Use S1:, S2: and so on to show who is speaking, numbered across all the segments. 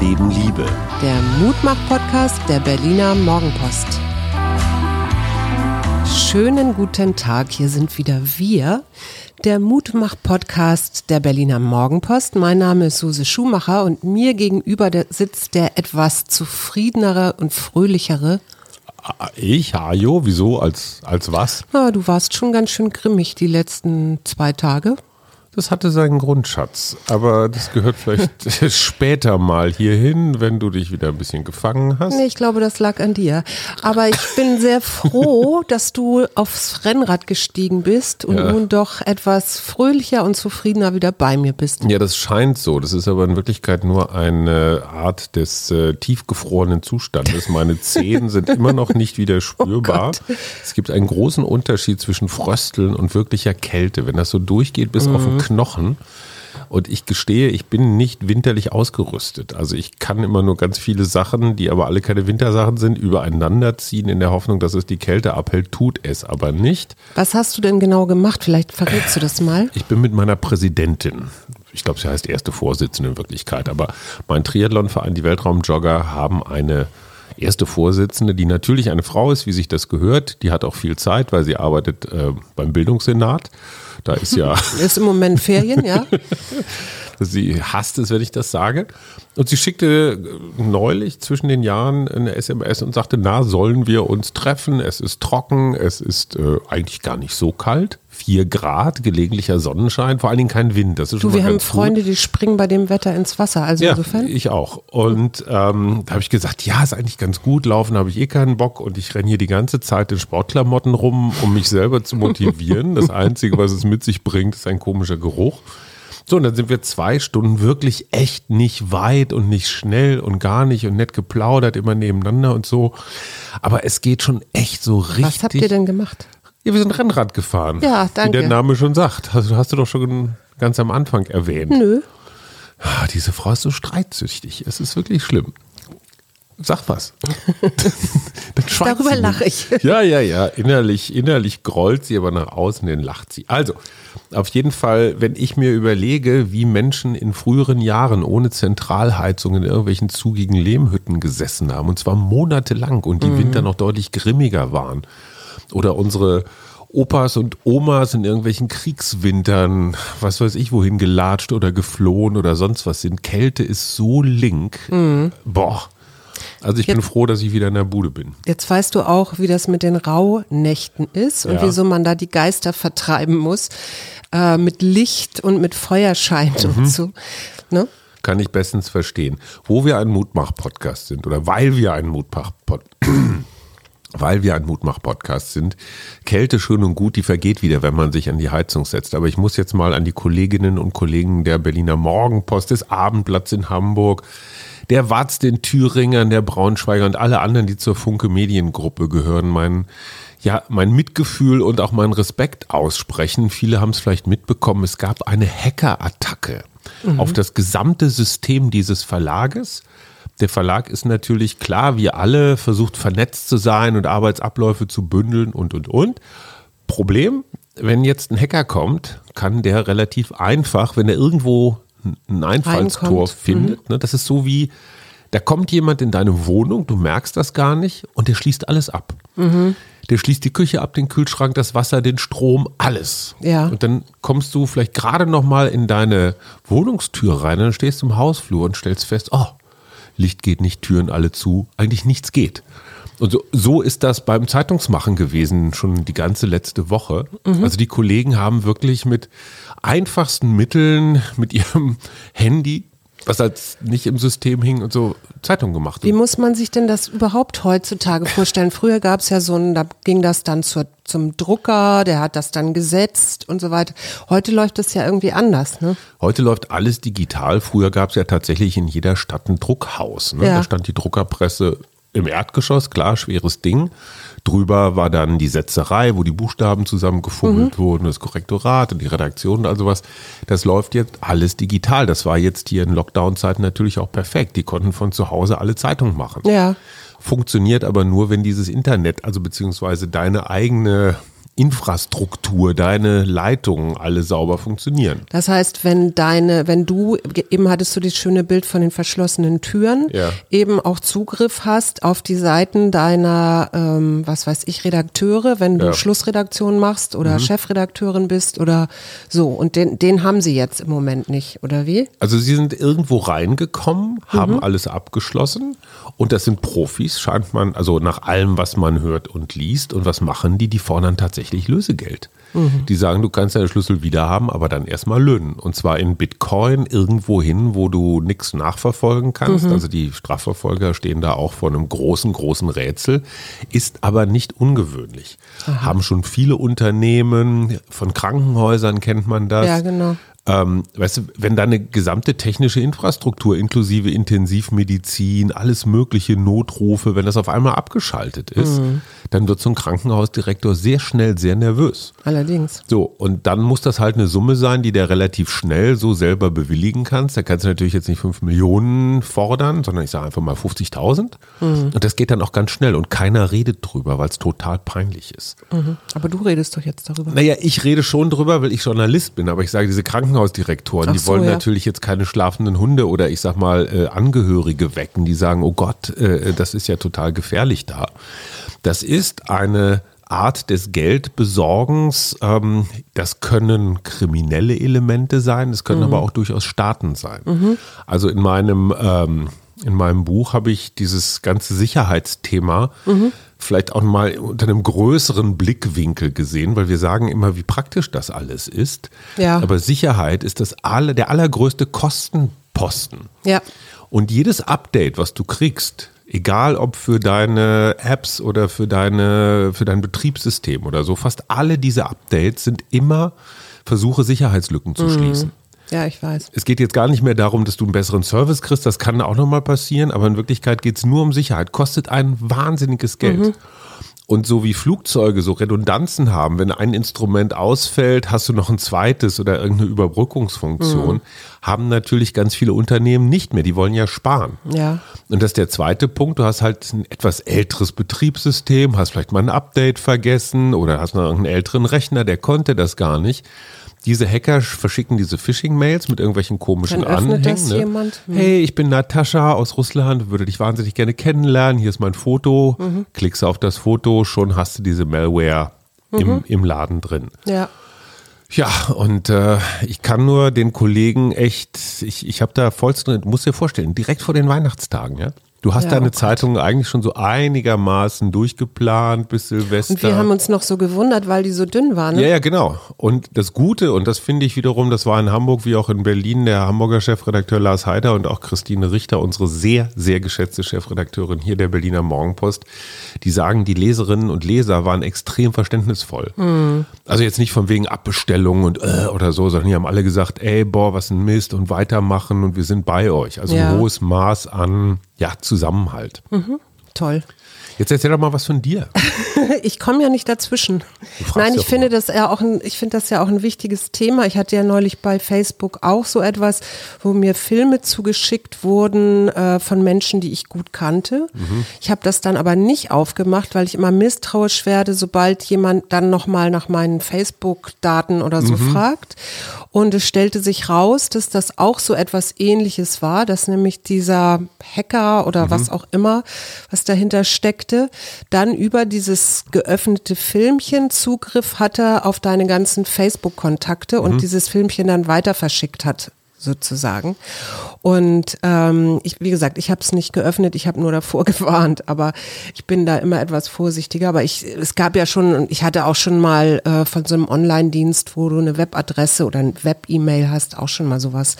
S1: Leben Liebe.
S2: Der Mutmach-Podcast der Berliner Morgenpost. Schönen guten Tag, hier sind wieder wir, der Mutmach-Podcast der Berliner Morgenpost. Mein Name ist Suse Schumacher und mir gegenüber sitzt der etwas zufriedenere und fröhlichere.
S3: Ich, Hajo, wieso? Als, als was?
S2: Ja, du warst schon ganz schön grimmig die letzten zwei Tage.
S3: Das hatte seinen Grundschatz, aber das gehört vielleicht später mal hierhin, wenn du dich wieder ein bisschen gefangen hast.
S2: Nee, ich glaube, das lag an dir. Aber ich bin sehr froh, dass du aufs Rennrad gestiegen bist und ja. nun doch etwas fröhlicher und zufriedener wieder bei mir bist.
S3: Ja, das scheint so. Das ist aber in Wirklichkeit nur eine Art des äh, tiefgefrorenen Zustandes. Meine Zehen sind immer noch nicht wieder oh spürbar. Oh es gibt einen großen Unterschied zwischen Frösteln und wirklicher Kälte. Wenn das so durchgeht bis mhm. auf den Knochen. Und ich gestehe, ich bin nicht winterlich ausgerüstet. Also ich kann immer nur ganz viele Sachen, die aber alle keine Wintersachen sind, übereinander ziehen in der Hoffnung, dass es die Kälte abhält. Tut es aber nicht.
S2: Was hast du denn genau gemacht? Vielleicht verrätst du das mal.
S3: Ich bin mit meiner Präsidentin, ich glaube, sie heißt erste Vorsitzende in Wirklichkeit, aber mein Triathlonverein, die Weltraumjogger, haben eine erste Vorsitzende, die natürlich eine Frau ist, wie sich das gehört. Die hat auch viel Zeit, weil sie arbeitet äh, beim Bildungssenat. Da ist ja.
S2: ist im Moment Ferien, ja.
S3: sie hasst es, wenn ich das sage. Und sie schickte neulich zwischen den Jahren eine SMS und sagte, na, sollen wir uns treffen? Es ist trocken, es ist äh, eigentlich gar nicht so kalt. Vier Grad, gelegentlicher Sonnenschein, vor allen Dingen kein Wind. Das ist
S2: du,
S3: schon
S2: wir haben Freunde, gut. die springen bei dem Wetter ins Wasser. Also
S3: ja,
S2: insofern.
S3: Ich auch. Und ähm, da habe ich gesagt, ja, ist eigentlich ganz gut. Laufen habe ich eh keinen Bock und ich renne hier die ganze Zeit in Sportklamotten rum, um mich selber zu motivieren. Das Einzige, was es mit sich bringt, ist ein komischer Geruch. So, und dann sind wir zwei Stunden wirklich echt nicht weit und nicht schnell und gar nicht und nett geplaudert, immer nebeneinander und so. Aber es geht schon echt so richtig.
S2: Was habt ihr denn gemacht?
S3: Ja, wir sind Rennrad gefahren.
S2: Ja, danke.
S3: Wie der Name schon sagt. Hast, hast du doch schon ganz am Anfang erwähnt.
S2: Nö.
S3: Ah, diese Frau ist so streitsüchtig. Es ist wirklich schlimm. Sag was.
S2: Darüber lache ich.
S3: Ja, ja, ja. Innerlich, innerlich grollt sie, aber nach außen hin lacht sie. Also, auf jeden Fall, wenn ich mir überlege, wie Menschen in früheren Jahren ohne Zentralheizung in irgendwelchen zugigen Lehmhütten gesessen haben, und zwar monatelang und die mhm. Winter noch deutlich grimmiger waren. Oder unsere Opas und Omas in irgendwelchen Kriegswintern, was weiß ich, wohin gelatscht oder geflohen oder sonst was sind. Kälte ist so link. Mhm. Boah. Also ich jetzt, bin froh, dass ich wieder in der Bude bin.
S2: Jetzt weißt du auch, wie das mit den Rauhnächten ist und ja. wieso man da die Geister vertreiben muss äh, mit Licht und mit Feuerschein mhm. und so. Ne?
S3: Kann ich bestens verstehen. Wo wir ein Mutmach-Podcast sind oder weil wir ein Mutmach-Podcast weil wir ein Mutmach-Podcast sind. Kälte schön und gut, die vergeht wieder, wenn man sich an die Heizung setzt. Aber ich muss jetzt mal an die Kolleginnen und Kollegen der Berliner Morgenpost, des Abendblatts in Hamburg, der Watz, den Thüringern, der Braunschweiger und alle anderen, die zur Funke Mediengruppe gehören, mein, ja, mein Mitgefühl und auch meinen Respekt aussprechen. Viele haben es vielleicht mitbekommen, es gab eine Hackerattacke mhm. auf das gesamte System dieses Verlages. Der Verlag ist natürlich klar, wie alle, versucht vernetzt zu sein und Arbeitsabläufe zu bündeln und, und, und. Problem, wenn jetzt ein Hacker kommt, kann der relativ einfach, wenn er irgendwo ein Einfallstor Reinkommt. findet. Mhm. Ne? Das ist so wie, da kommt jemand in deine Wohnung, du merkst das gar nicht und der schließt alles ab. Mhm. Der schließt die Küche ab, den Kühlschrank, das Wasser, den Strom, alles.
S2: Ja.
S3: Und dann kommst du vielleicht gerade noch mal in deine Wohnungstür rein und dann stehst du im Hausflur und stellst fest, oh, Licht geht nicht, Türen alle zu, eigentlich nichts geht. Und so, so ist das beim Zeitungsmachen gewesen, schon die ganze letzte Woche. Mhm. Also die Kollegen haben wirklich mit einfachsten Mitteln, mit ihrem Handy, was halt nicht im System hing und so, Zeitung gemacht.
S2: Wie muss man sich denn das überhaupt heutzutage vorstellen? Früher gab es ja so ein, da ging das dann zur, zum Drucker, der hat das dann gesetzt und so weiter. Heute läuft das ja irgendwie anders, ne?
S3: Heute läuft alles digital. Früher gab es ja tatsächlich in jeder Stadt ein Druckhaus. Ne? Ja. Da stand die Druckerpresse im Erdgeschoss, klar, schweres Ding. Drüber war dann die Setzerei, wo die Buchstaben zusammengefummelt mhm. wurden, das Korrektorat und die Redaktion und also was. Das läuft jetzt alles digital. Das war jetzt hier in Lockdown-Zeiten natürlich auch perfekt. Die konnten von zu Hause alle Zeitungen machen.
S2: Ja.
S3: Funktioniert aber nur, wenn dieses Internet, also beziehungsweise deine eigene Infrastruktur, deine Leitungen alle sauber funktionieren.
S2: Das heißt, wenn deine, wenn du, eben hattest du das schöne Bild von den verschlossenen Türen,
S3: Ja.
S2: eben auch Zugriff hast auf die Seiten deiner, ähm, was weiß ich, Redakteure, wenn du
S3: Ja.
S2: Schlussredaktion machst oder
S3: Mhm.
S2: Chefredakteurin bist oder so. Und den, den haben sie jetzt im Moment nicht, oder wie?
S3: Also sie sind irgendwo reingekommen, haben alles abgeschlossen und das sind Profis, scheint man, also nach allem, was man hört und liest. Und was machen die? Die fordern tatsächlich Lösegeld. Die sagen, du kannst deine Schlüssel wieder haben, aber dann erstmal löhnen. Und zwar in Bitcoin irgendwo hin, wo du nichts nachverfolgen kannst. Also die Strafverfolger stehen da auch vor einem großen, großen Rätsel. Ist aber nicht ungewöhnlich. Haben schon viele Unternehmen, von Krankenhäusern kennt man das.
S2: Ja, genau.
S3: Ähm, weißt du, wenn deine gesamte technische Infrastruktur inklusive Intensivmedizin, alles mögliche Notrufe, wenn das auf einmal abgeschaltet ist, dann wird so ein Krankenhausdirektor sehr schnell sehr nervös.
S2: Allerdings.
S3: So, und dann muss das halt eine Summe sein, die der relativ schnell so selber bewilligen kannst. Da kannst du natürlich jetzt nicht 5 Millionen fordern, sondern ich sage einfach mal 50.000. Und das geht dann auch ganz schnell und keiner redet drüber, weil es total peinlich ist.
S2: Mhm. Aber du redest doch jetzt darüber.
S3: Naja, ich rede schon drüber, weil ich Journalist bin, aber ich sage, diese Krankenhausdirektoren,
S2: Ach
S3: die
S2: so,
S3: wollen
S2: ja.
S3: natürlich jetzt keine schlafenden Hunde oder ich sag mal äh, Angehörige wecken, die sagen, oh Gott, äh, das ist ja total gefährlich da. Das ist eine Art des Geldbesorgens. Ähm, das können kriminelle Elemente sein, das können aber auch durchaus Staaten sein. Also in meinem ähm, in meinem Buch habe ich dieses ganze Sicherheitsthema vielleicht auch mal unter einem größeren Blickwinkel gesehen, weil wir sagen immer, wie praktisch das alles ist.
S2: Ja.
S3: Aber Sicherheit ist das alle, der allergrößte Kostenposten.
S2: Ja.
S3: Und jedes Update, was du kriegst, egal ob für deine Apps oder für deine, für dein Betriebssystem oder so, fast alle diese Updates sind immer Versuche, Sicherheitslücken zu schließen.
S2: Ja, ich weiß.
S3: Es geht jetzt gar nicht mehr darum, dass du einen besseren Service kriegst, das kann auch nochmal passieren, aber in Wirklichkeit geht es nur um Sicherheit. Kostet ein wahnsinniges Geld. Und so wie Flugzeuge so Redundanzen haben, wenn ein Instrument ausfällt, hast du noch ein zweites oder irgendeine Überbrückungsfunktion, haben natürlich ganz viele Unternehmen nicht mehr. Die wollen ja sparen.
S2: Ja.
S3: Und das ist der zweite Punkt. Du hast halt ein etwas älteres Betriebssystem, hast vielleicht mal ein Update vergessen oder hast noch einen älteren Rechner, der konnte das gar nicht. Diese Hacker verschicken diese Phishing-Mails mit irgendwelchen komischen
S2: Dann
S3: Anhängen.
S2: das
S3: ne?
S2: jemand. Hm.
S3: Hey, ich bin Natascha aus Russland, würde dich wahnsinnig gerne kennenlernen. Hier ist mein Foto.
S2: Mhm.
S3: Klickst auf das Foto, schon hast du diese Malware
S2: Mhm.
S3: im, im Laden drin.
S2: Ja.
S3: Ja, und äh, ich kann nur den Kollegen echt, ich, ich habe da vollsten, du musst dir vorstellen, direkt vor den Weihnachtstagen, ja. Du hast
S2: Ja,
S3: deine
S2: oh.
S3: Zeitung eigentlich schon so einigermaßen durchgeplant bis Silvester.
S2: Und wir haben uns noch so gewundert, weil die so dünn waren. Ne?
S3: Ja, ja, genau. Und das Gute, und das finde ich wiederum, das war in Hamburg wie auch in Berlin der Hamburger Chefredakteur Lars Heider und auch Christine Richter, unsere sehr, sehr geschätzte Chefredakteurin hier der Berliner Morgenpost, die sagen, die Leserinnen und Leser waren extrem verständnisvoll. Also jetzt nicht von wegen Abbestellung und äh, oder so, sondern die haben alle gesagt, ey, boah, was ein Mist und weitermachen und wir sind bei euch. Also
S2: Ja.
S3: ein hohes Maß an ja, Zusammenhalt.
S2: Toll.
S3: Jetzt erzähl doch mal was von dir.
S2: Ich komme ja nicht dazwischen. Nein, ich finde das ja auch ein, ich finde das ja auch ein wichtiges Thema. Ich hatte ja neulich bei Facebook auch so etwas, wo mir Filme zugeschickt wurden äh, von Menschen, die ich gut kannte.
S3: Mhm.
S2: Ich habe das dann aber nicht aufgemacht, weil ich immer misstrauisch werde, sobald jemand dann nochmal nach meinen Facebook-Daten oder so
S3: Mhm.
S2: fragt. Und es stellte sich raus, dass das auch so etwas ähnliches war, dass nämlich dieser Hacker oder
S3: Mhm.
S2: was auch immer, was dahinter steckte, dann über dieses geöffnete Filmchen Zugriff hatte auf deine ganzen Facebook-Kontakte und dieses Filmchen dann weiter verschickt hat sozusagen. Und ähm, ich, wie gesagt, ich habe es nicht geöffnet, ich habe nur davor gewarnt, aber ich bin da immer etwas vorsichtiger. Aber ich, es gab ja schon, ich hatte auch schon mal äh, von so einem Online-Dienst, wo du eine Webadresse oder ein Web-E-Mail hast, auch schon mal sowas.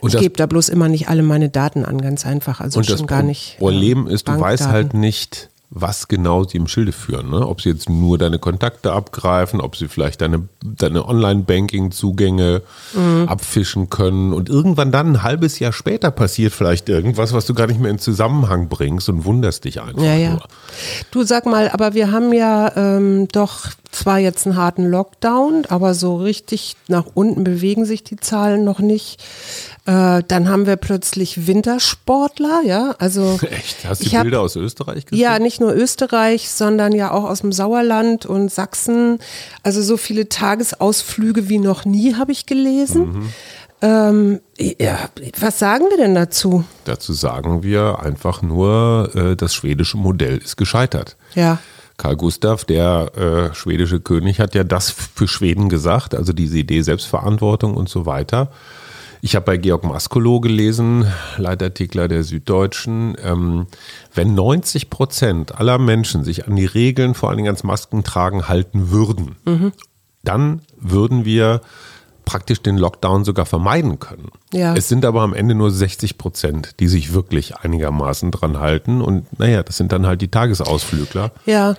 S3: Und
S2: ich gebe da bloß immer nicht alle meine Daten an, ganz einfach. Also
S3: Und
S2: schon
S3: das
S2: gar nicht.
S3: Problem ist, du weißt
S2: Bankdaten.
S3: halt nicht, was genau sie im Schilde führen. Ne? Ob sie jetzt nur deine Kontakte abgreifen, ob sie vielleicht deine, deine Online-Banking-Zugänge
S2: Mhm.
S3: abfischen können. Und irgendwann dann, ein halbes Jahr später, passiert vielleicht irgendwas, was du gar nicht mehr in Zusammenhang bringst und wunderst dich einfach
S2: Ja, ja.
S3: nur.
S2: Du sag mal, aber wir haben ja ähm, doch zwar jetzt einen harten Lockdown, aber so richtig nach unten bewegen sich die Zahlen noch nicht. Äh, dann haben wir plötzlich Wintersportler, ja, also.
S3: Echt? Hast du
S2: ich
S3: die
S2: hab-
S3: Bilder aus Österreich gesehen?
S2: Ja, nicht nur Österreich, sondern ja auch aus dem Sauerland und Sachsen. Also so viele Tagesausflüge wie noch nie habe ich gelesen. Ähm, ja, was sagen wir denn dazu?
S3: Dazu sagen wir einfach nur, äh, das schwedische Modell ist gescheitert.
S2: Ja.
S3: Karl Gustav, der äh, schwedische König, hat ja das für Schweden gesagt, also diese Idee Selbstverantwortung und so weiter. Ich habe bei Georg Maskolo gelesen, Leitartikler der Süddeutschen, ähm, wenn 90 Prozent aller Menschen sich an die Regeln, vor allen Dingen ans Maskentragen, halten würden, dann würden wir praktisch den Lockdown sogar vermeiden können.
S2: Ja.
S3: Es sind aber am Ende nur 60 Prozent, die sich wirklich einigermaßen dran halten. Und naja, das sind dann halt die Tagesausflügler.
S2: Ja,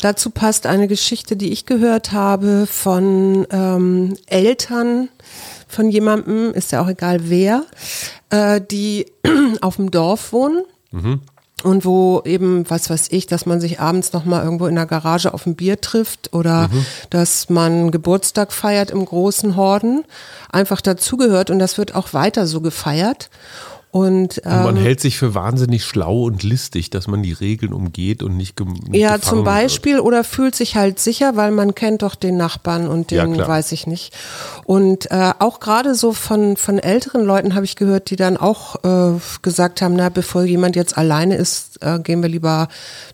S2: dazu passt eine Geschichte, die ich gehört habe von ähm, Eltern von jemandem, ist ja auch egal wer, äh, die auf dem Dorf wohnen. Und wo eben, was weiß ich, dass man sich abends nochmal irgendwo in der Garage auf ein Bier trifft oder dass man Geburtstag feiert im großen Horden, einfach dazugehört und das wird auch weiter so gefeiert. Und,
S3: Und man
S2: ähm,
S3: hält sich für wahnsinnig schlau und listig, dass man die Regeln umgeht und nicht, nicht
S2: Ja, zum Beispiel oder fühlt sich halt sicher, weil man kennt doch den Nachbarn und
S3: Ja,
S2: den
S3: klar.
S2: weiß ich nicht. Und äh, auch gerade so von, von älteren Leuten habe ich gehört, die dann auch äh, gesagt haben, na, bevor jemand jetzt alleine ist, äh, gehen wir lieber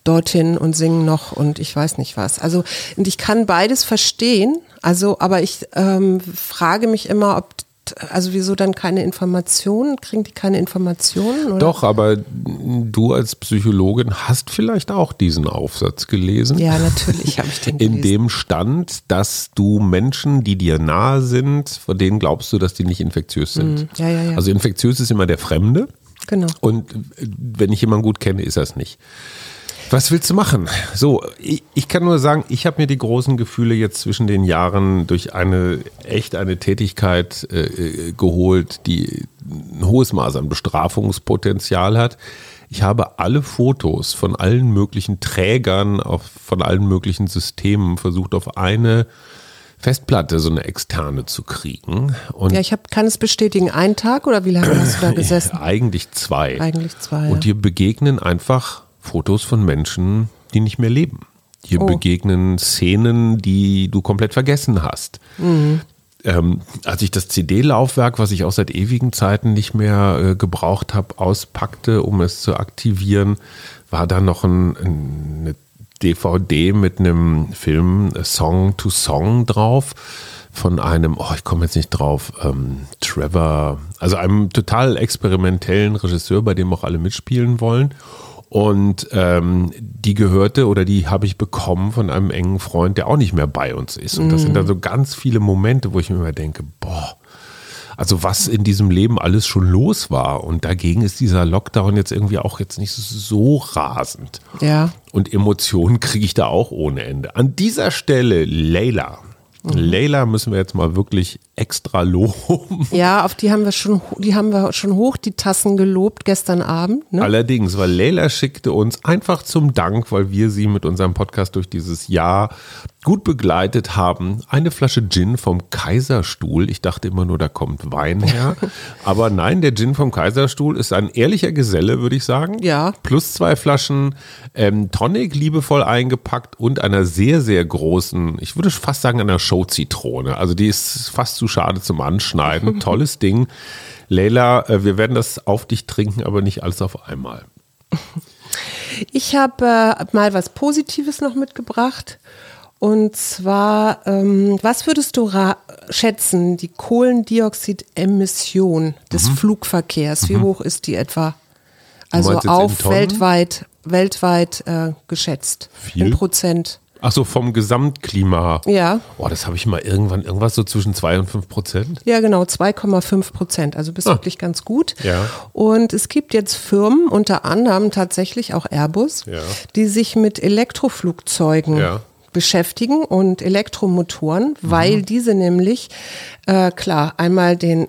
S2: dorthin und singen noch und ich weiß nicht was. Also, und ich kann beides verstehen, also, aber ich ähm, frage mich immer, ob also wieso dann keine Informationen? Kriegen die keine Informationen? Oder?
S3: Doch, aber du als Psychologin hast vielleicht auch diesen Aufsatz gelesen.
S2: Ja, natürlich habe ich den
S3: In
S2: gelesen.
S3: dem stand, dass du Menschen, die dir nahe sind, von denen glaubst du, dass die nicht infektiös sind.
S2: Mhm. Ja, ja, ja.
S3: Also infektiös ist immer der Fremde.
S2: Genau.
S3: Und wenn ich jemanden gut kenne, ist er es nicht. Was willst du machen? So, ich, ich kann nur sagen, ich habe mir die großen Gefühle jetzt zwischen den Jahren durch eine echt eine Tätigkeit äh, äh, geholt, die ein hohes Maß an Bestrafungspotenzial hat. Ich habe alle Fotos von allen möglichen Trägern, auf, von allen möglichen Systemen versucht auf eine Festplatte, so eine externe zu kriegen. Und
S2: Ja, ich hab, kann es bestätigen. Ein Tag oder wie lange hast du da gesessen?
S3: eigentlich zwei.
S2: Eigentlich zwei.
S3: Und dir begegnen einfach Fotos von Menschen, die nicht mehr leben. Dir
S2: Oh.
S3: begegnen Szenen, die du komplett vergessen hast.
S2: Mhm.
S3: Ähm, als ich das CD-Laufwerk, was ich auch seit ewigen Zeiten nicht mehr äh, gebraucht habe, auspackte, um es zu aktivieren, war da noch ein, ein, eine DVD mit einem Film Song to Song drauf von einem, oh, ich komme jetzt nicht drauf, ähm, Trevor, also einem total experimentellen Regisseur, bei dem auch alle mitspielen wollen. Und ähm, die gehörte oder die habe ich bekommen von einem engen Freund, der auch nicht mehr bei uns ist. Und das sind dann so ganz viele Momente, wo ich mir immer denke, boah, also was in diesem Leben alles schon los war. Und dagegen ist dieser Lockdown jetzt irgendwie auch jetzt nicht so rasend.
S2: ja.
S3: Und Emotionen kriege ich da auch ohne Ende. An dieser Stelle, Leila. Leila müssen wir jetzt mal wirklich extra loben.
S2: Ja, auf die haben wir schon, die haben wir schon hoch die Tassen gelobt gestern Abend. Ne?
S3: Allerdings, weil Leila schickte uns einfach zum Dank, weil wir sie mit unserem Podcast durch dieses Jahr gut begleitet haben, eine Flasche Gin vom Kaiserstuhl. Ich dachte immer nur, da kommt Wein her. Aber nein, der Gin vom Kaiserstuhl ist ein ehrlicher Geselle, würde ich sagen.
S2: Ja.
S3: Plus zwei Flaschen ähm, Tonic, liebevoll eingepackt und einer sehr, sehr großen, ich würde fast sagen, einer Show-Zitrone. Also die ist fast zu schade zum Anschneiden. Tolles Ding. Leila, äh, wir werden das auf dich trinken, aber nicht alles auf einmal.
S2: Ich habe äh, mal was Positives noch mitgebracht. Und zwar, ähm, was würdest du ra- schätzen, die Kohlendioxidemission des Flugverkehrs? Wie hoch ist die etwa? Also
S3: Mhm.
S2: auf weltweit, weltweit äh, geschätzt.
S3: Viel?
S2: In Prozent.
S3: Ach so, vom Gesamtklima.
S2: Ja.
S3: Boah, das habe ich mal irgendwann, irgendwas so zwischen 2 und 5 Prozent.
S2: Ja, genau, 2,5 Prozent. Also bist wirklich ganz gut.
S3: Ah. Ja.
S2: Und es gibt jetzt Firmen, unter anderem tatsächlich auch Airbus,
S3: Ja.
S2: die sich mit Elektroflugzeugen
S3: Ja. Mhm.
S2: beschäftigen und Elektromotoren, weil diese nämlich, äh, klar, einmal den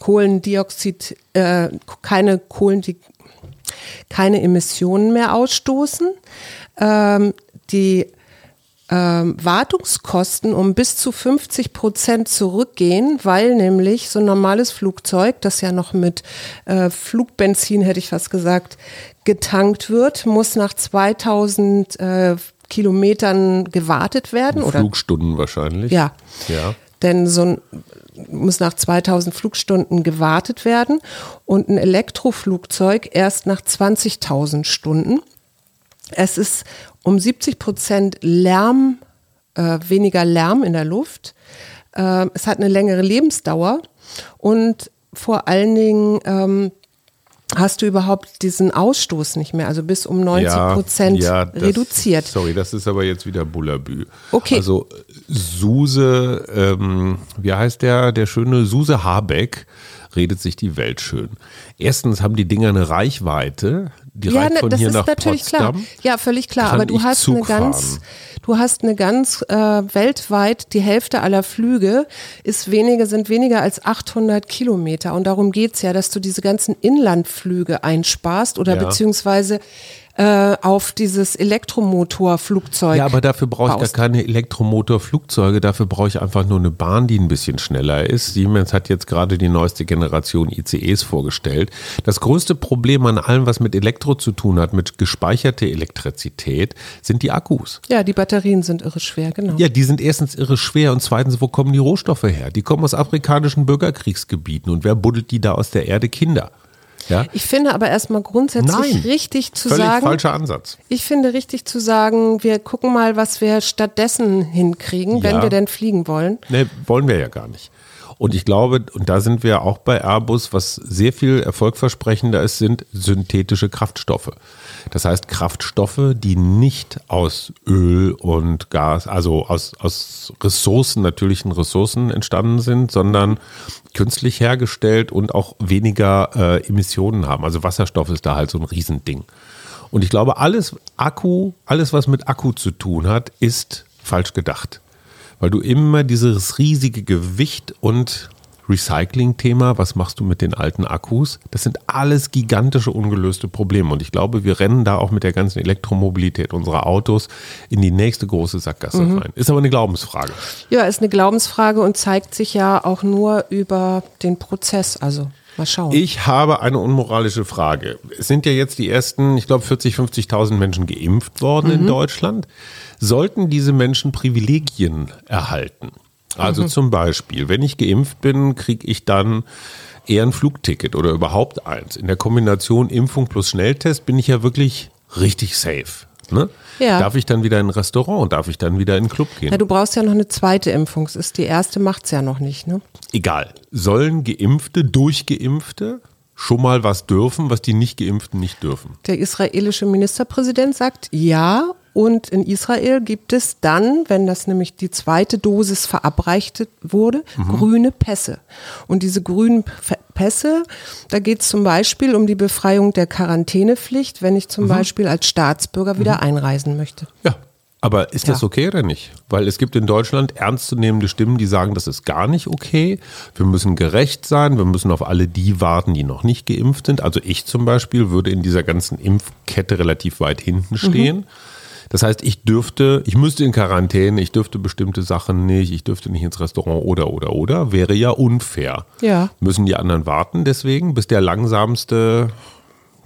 S2: Kohlendioxid, äh, keine Kohlendioxid, keine Emissionen mehr ausstoßen. Ähm, die ähm, Wartungskosten um bis zu 50 Prozent zurückgehen, weil nämlich so ein normales Flugzeug, das ja noch mit äh, Flugbenzin, hätte ich fast gesagt, getankt wird, muss nach 2000 äh, Kilometern gewartet werden.
S3: Oder? Flugstunden wahrscheinlich.
S2: Ja.
S3: Ja.
S2: Denn so ein muss nach 2000 Flugstunden gewartet werden und ein Elektroflugzeug erst nach 20.000 Stunden. Es ist um 70 Prozent Lärm, äh, weniger Lärm in der Luft. Äh, es hat eine längere Lebensdauer und vor allen Dingen ähm, hast du überhaupt diesen Ausstoß nicht mehr, also bis um 90 Prozent ja, ja, reduziert.
S3: Sorry, das ist aber jetzt wieder Bullabü.
S2: Okay.
S3: Also Suse, ähm, wie heißt der, der schöne Suse Habeck redet sich die Welt schön. Erstens haben die Dinger eine Reichweite, die ja, ne,
S2: das ist natürlich
S3: Potsdam.
S2: klar. Ja, völlig klar. Aber du hast eine ganz, du hast eine ganz äh, weltweit die Hälfte aller Flüge ist weniger sind weniger als 800 Kilometer und darum geht's ja, dass du diese ganzen Inlandflüge einsparst oder ja. beziehungsweise äh, auf dieses Elektromotorflugzeug.
S3: Ja, aber dafür brauche ich gar keine Elektromotorflugzeuge, dafür brauche ich einfach nur eine Bahn, die ein bisschen schneller ist. Siemens hat jetzt gerade die neueste Generation ICEs vorgestellt. Das größte Problem an allem, was mit Elektro zu tun hat, mit gespeicherter Elektrizität, sind die Akkus.
S2: Ja, die Batterien sind irre schwer, genau.
S3: Ja, die sind erstens irre schwer und zweitens, wo kommen die Rohstoffe her? Die kommen aus afrikanischen Bürgerkriegsgebieten und wer buddelt die da aus der Erde? Kinder. Ja?
S2: Ich finde aber erstmal grundsätzlich Nein, richtig zu völlig sagen.
S3: falscher Ansatz.
S2: Ich finde richtig zu sagen, wir gucken mal, was wir stattdessen hinkriegen, ja. wenn wir denn fliegen wollen.
S3: Nee, wollen wir ja gar nicht. Und ich glaube, und da sind wir auch bei Airbus, was sehr viel erfolgversprechender ist, sind synthetische Kraftstoffe. Das heißt Kraftstoffe, die nicht aus Öl und Gas, also aus, aus Ressourcen, natürlichen Ressourcen entstanden sind, sondern künstlich hergestellt und auch weniger äh, Emissionen haben. Also Wasserstoff ist da halt so ein Riesending. Und ich glaube, alles Akku, alles was mit Akku zu tun hat, ist falsch gedacht. Weil du immer dieses riesige Gewicht und Recycling-Thema, was machst du mit den alten Akkus? Das sind alles gigantische ungelöste Probleme. Und ich glaube, wir rennen da auch mit der ganzen Elektromobilität unserer Autos in die nächste große Sackgasse mhm. rein. Ist aber eine Glaubensfrage.
S2: Ja, ist eine Glaubensfrage und zeigt sich ja auch nur über den Prozess. Also Mal schauen.
S3: Ich habe eine unmoralische Frage. Es sind ja jetzt die ersten, ich glaube, 40, 50.000 Menschen geimpft worden mhm. in Deutschland. Sollten diese Menschen Privilegien erhalten? Also mhm. zum Beispiel, wenn ich geimpft bin, kriege ich dann eher ein Flugticket oder überhaupt eins. In der Kombination Impfung plus Schnelltest bin ich ja wirklich richtig safe. Ne? Ja. Darf ich dann wieder in ein Restaurant? Darf ich dann wieder in einen Club gehen?
S2: Ja, du brauchst ja noch eine zweite Impfung. Ist die erste macht es ja noch nicht. Ne?
S3: Egal. Sollen Geimpfte, Durchgeimpfte schon mal was dürfen, was die Nicht-Geimpften nicht dürfen?
S2: Der israelische Ministerpräsident sagt ja und in Israel gibt es dann, wenn das nämlich die zweite Dosis verabreicht wurde, mhm. grüne Pässe. Und diese grünen Pässe, da geht es zum Beispiel um die Befreiung der Quarantänepflicht, wenn ich zum mhm. Beispiel als Staatsbürger wieder mhm. einreisen möchte.
S3: Ja, aber ist das okay oder nicht? Weil es gibt in Deutschland ernstzunehmende Stimmen, die sagen, das ist gar nicht okay. Wir müssen gerecht sein. Wir müssen auf alle die warten, die noch nicht geimpft sind. Also ich zum Beispiel würde in dieser ganzen Impfkette relativ weit hinten stehen. Mhm. Das heißt, ich dürfte, ich müsste in Quarantäne, ich dürfte bestimmte Sachen nicht, ich dürfte nicht ins Restaurant oder oder oder, wäre ja unfair.
S2: Ja.
S3: Müssen die anderen warten deswegen, bis der langsamste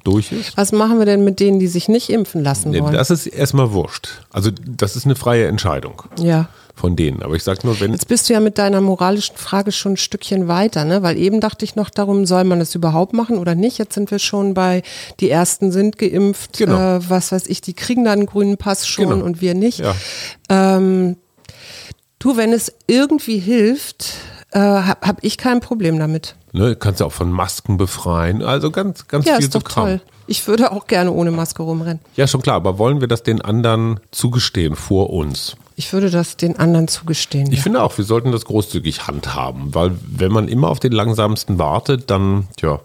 S3: durch ist?
S2: Was machen wir denn mit denen, die sich nicht impfen lassen wollen?
S3: Das ist erstmal wurscht. Also das ist eine freie Entscheidung.
S2: Ja
S3: von denen. Aber ich sage nur, wenn.
S2: Jetzt bist du ja mit deiner moralischen Frage schon ein Stückchen weiter, ne? Weil eben dachte ich noch darum, soll man das überhaupt machen oder nicht? Jetzt sind wir schon bei, die ersten sind geimpft, genau. äh, was weiß ich, die kriegen dann einen grünen Pass schon genau. und wir nicht. Ja. Ähm, du, wenn es irgendwie hilft, äh, habe hab ich kein Problem damit.
S3: Ne, kannst du auch von Masken befreien. Also ganz, ganz
S2: ja,
S3: viel
S2: ist doch Kram. toll. Ich würde auch gerne ohne Maske rumrennen.
S3: Ja, schon klar, aber wollen wir das den anderen zugestehen vor uns?
S2: Ich würde das den anderen zugestehen.
S3: Ich ja. finde auch, wir sollten das großzügig handhaben, weil wenn man immer auf den langsamsten wartet, dann, tja,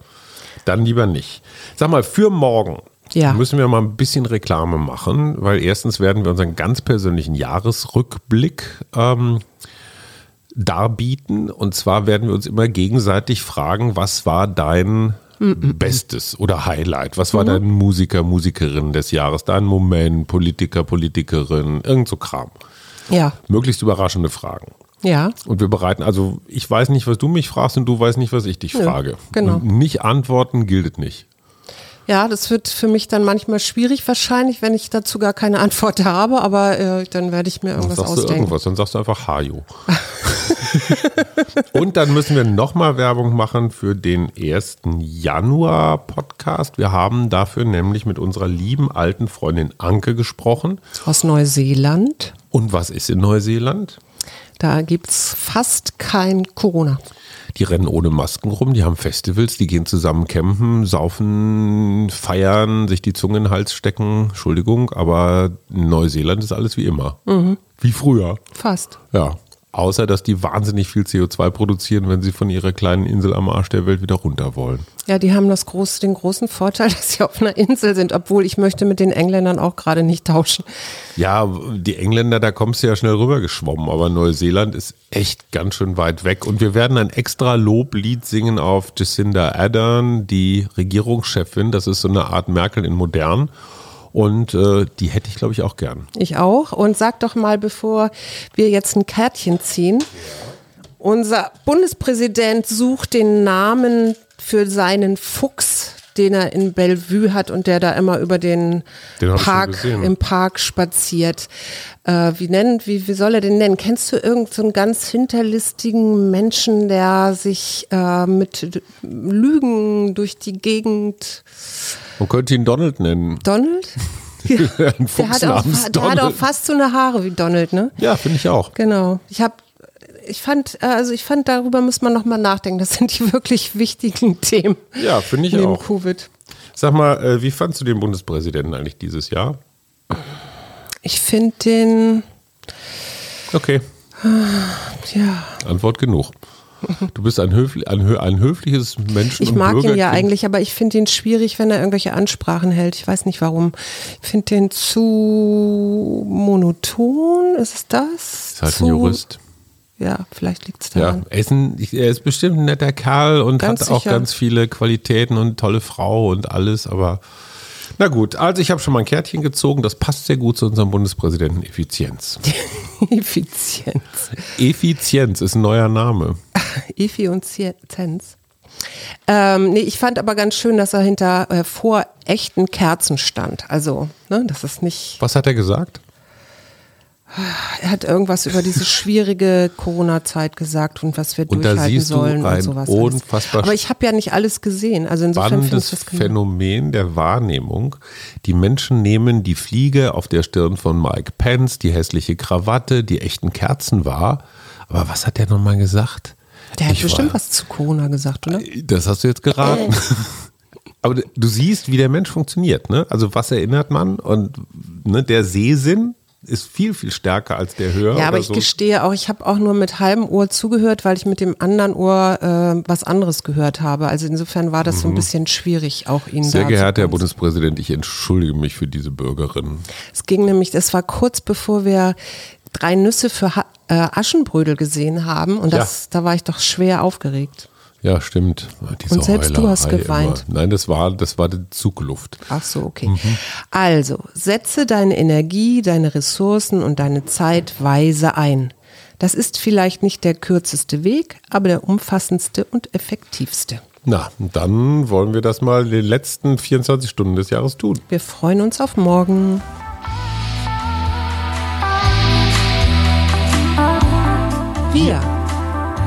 S3: dann lieber nicht. Sag mal, für morgen ja. müssen wir mal ein bisschen Reklame machen, weil erstens werden wir unseren ganz persönlichen Jahresrückblick ähm, darbieten. Und zwar werden wir uns immer gegenseitig fragen, was war dein Bestes oder Highlight? Was war mhm. dein Musiker, Musikerin des Jahres? Dein Moment, Politiker, Politikerin, irgend so Kram.
S2: Ja.
S3: Möglichst überraschende Fragen.
S2: Ja.
S3: Und wir bereiten, also ich weiß nicht, was du mich fragst und du weißt nicht, was ich dich
S2: Nö,
S3: frage.
S2: genau.
S3: Und nicht antworten gilt nicht.
S2: Ja, das wird für mich dann manchmal schwierig wahrscheinlich, wenn ich dazu gar keine Antwort habe, aber äh, dann werde ich mir
S3: Dann
S2: irgendwas
S3: sagst du
S2: ausdenken.
S3: irgendwas, dann sagst du einfach Hajo. und dann müssen wir nochmal Werbung machen für den 1. Januar-Podcast. Wir haben dafür nämlich mit unserer lieben alten Freundin Anke gesprochen.
S2: Aus Neuseeland.
S3: Und was ist in Neuseeland?
S2: Da gibt's fast kein Corona.
S3: Die rennen ohne Masken rum, die haben Festivals, die gehen zusammen campen, saufen, feiern, sich die Zunge in den Hals stecken. Entschuldigung, aber in Neuseeland ist alles wie immer. Wie früher.
S2: Fast.
S3: Ja. Außer, dass die wahnsinnig viel CO2 produzieren, wenn sie von ihrer kleinen Insel am Arsch der Welt wieder runter wollen.
S2: Ja, die haben das groß, den großen Vorteil, dass sie auf einer Insel sind, obwohl ich möchte mit den Engländern auch gerade nicht tauschen.
S3: Ja, die Engländer, da kommst du ja schnell rüber geschwommen, aber Neuseeland ist echt ganz schön weit weg. Und wir werden ein extra Loblied singen auf Jacinda Ardern, die Regierungschefin. Das ist so eine Art Merkel in modern. Und äh, die hätte ich, glaube ich, auch gern.
S2: Ich auch. Und sag doch mal, bevor wir jetzt ein Kärtchen ziehen, unser Bundespräsident sucht den Namen für seinen Fuchs, den er in Bellevue hat und der da immer über den,
S3: Den
S2: Park im Park spaziert. Äh, wie, nennen, wie, wie soll er den nennen? Kennst du irgendeinen so einen ganz hinterlistigen Menschen, der sich äh, mit Lügen durch die Gegend
S3: Man könnte ihn Donald nennen.
S2: Donald?
S3: Ein
S2: Der hat, auch, der hat auch fast so eine Haare wie Donald, ne?
S3: Ja, finde ich auch.
S2: Genau. Ich habe ich fand, äh, also ich fand, darüber muss man nochmal nachdenken. Das sind die wirklich wichtigen Themen
S3: Ja, finde ich
S2: neben
S3: auch.
S2: Covid.
S3: Sag mal, äh, wie fandst du den Bundespräsidenten eigentlich dieses Jahr?
S2: Ich finde den,
S3: Okay,
S2: ja,
S3: Antwort genug. Du bist ein, höfli ein, ein höfliches Menschen.
S2: ich mag ihn ja eigentlich, aber ich finde ihn schwierig, wenn er irgendwelche Ansprachen hält. Ich weiß nicht warum. Ich finde den zu monoton. Ist es das?
S3: Ist halt
S2: zu,
S3: ein Jurist.
S2: Ja, vielleicht liegt es
S3: Ja,
S2: daran.
S3: Essen, ich- er ist bestimmt ein netter Kerl und
S2: Ganz
S3: hat auch
S2: sicher.
S3: ganz viele Qualitäten und tolle Frau und alles, aber na gut, also ich habe schon mal ein Kärtchen gezogen, das passt sehr gut zu unserem Bundespräsidenten Effizienz.
S2: Effizienz.
S3: Effizienz ist ein neuer Name.
S2: Effizienz. Ähm, nee, ich fand aber ganz schön, dass er hinter äh, vor echten Kerzen stand. Also, ne, das ist nicht.
S3: Was hat er gesagt?
S2: Er hat irgendwas über diese schwierige Corona-Zeit gesagt und was wir
S3: Und da
S2: durchhalten sollen und sowas.
S3: unfassbar
S2: Aber ich habe ja nicht alles gesehen. Also insofern finde ich
S3: Spannendes
S2: das genau.
S3: Phänomen der Wahrnehmung. Die Menschen nehmen die Fliege auf der Stirn von Mike Pence, die hässliche Krawatte, die echten Kerzen wahr. Aber was hat der nochmal gesagt?
S2: Der hat
S3: Ich
S2: bestimmt
S3: war-
S2: was zu Corona gesagt, oder?
S3: Das hast du jetzt geraten. Aber du siehst, wie der Mensch funktioniert. Ne? Also was erinnert man? Und ne, der Sehsinn ist viel, viel stärker als der Hör.
S2: Ja, aber ich
S3: so.
S2: gestehe auch, ich habe auch nur mit halbem Ohr zugehört, weil ich mit dem anderen Ohr äh, was anderes gehört habe. Also insofern war das so ein bisschen schwierig, auch ihn
S3: Mhm. Sehr geehrter Herr Bundespräsident, ich entschuldige mich für diese Bürgerin.
S2: Es ging nämlich, es war kurz bevor wir drei Nüsse für ha äh, Aschenbrödel gesehen haben und das, da war ich doch schwer aufgeregt.
S3: Ja, stimmt. Diese
S2: Und selbst du hast
S3: Heulerei
S2: geweint.
S3: Immer. Nein, das war, das war die Zugluft.
S2: Ach so, okay. Also, setze deine Energie, deine Ressourcen und deine Zeit weise ein. Das ist vielleicht nicht der kürzeste Weg, aber der umfassendste und effektivste.
S3: Na, dann wollen wir das mal in den letzten 24 Stunden des Jahres tun.
S2: Wir freuen uns auf morgen. Wir,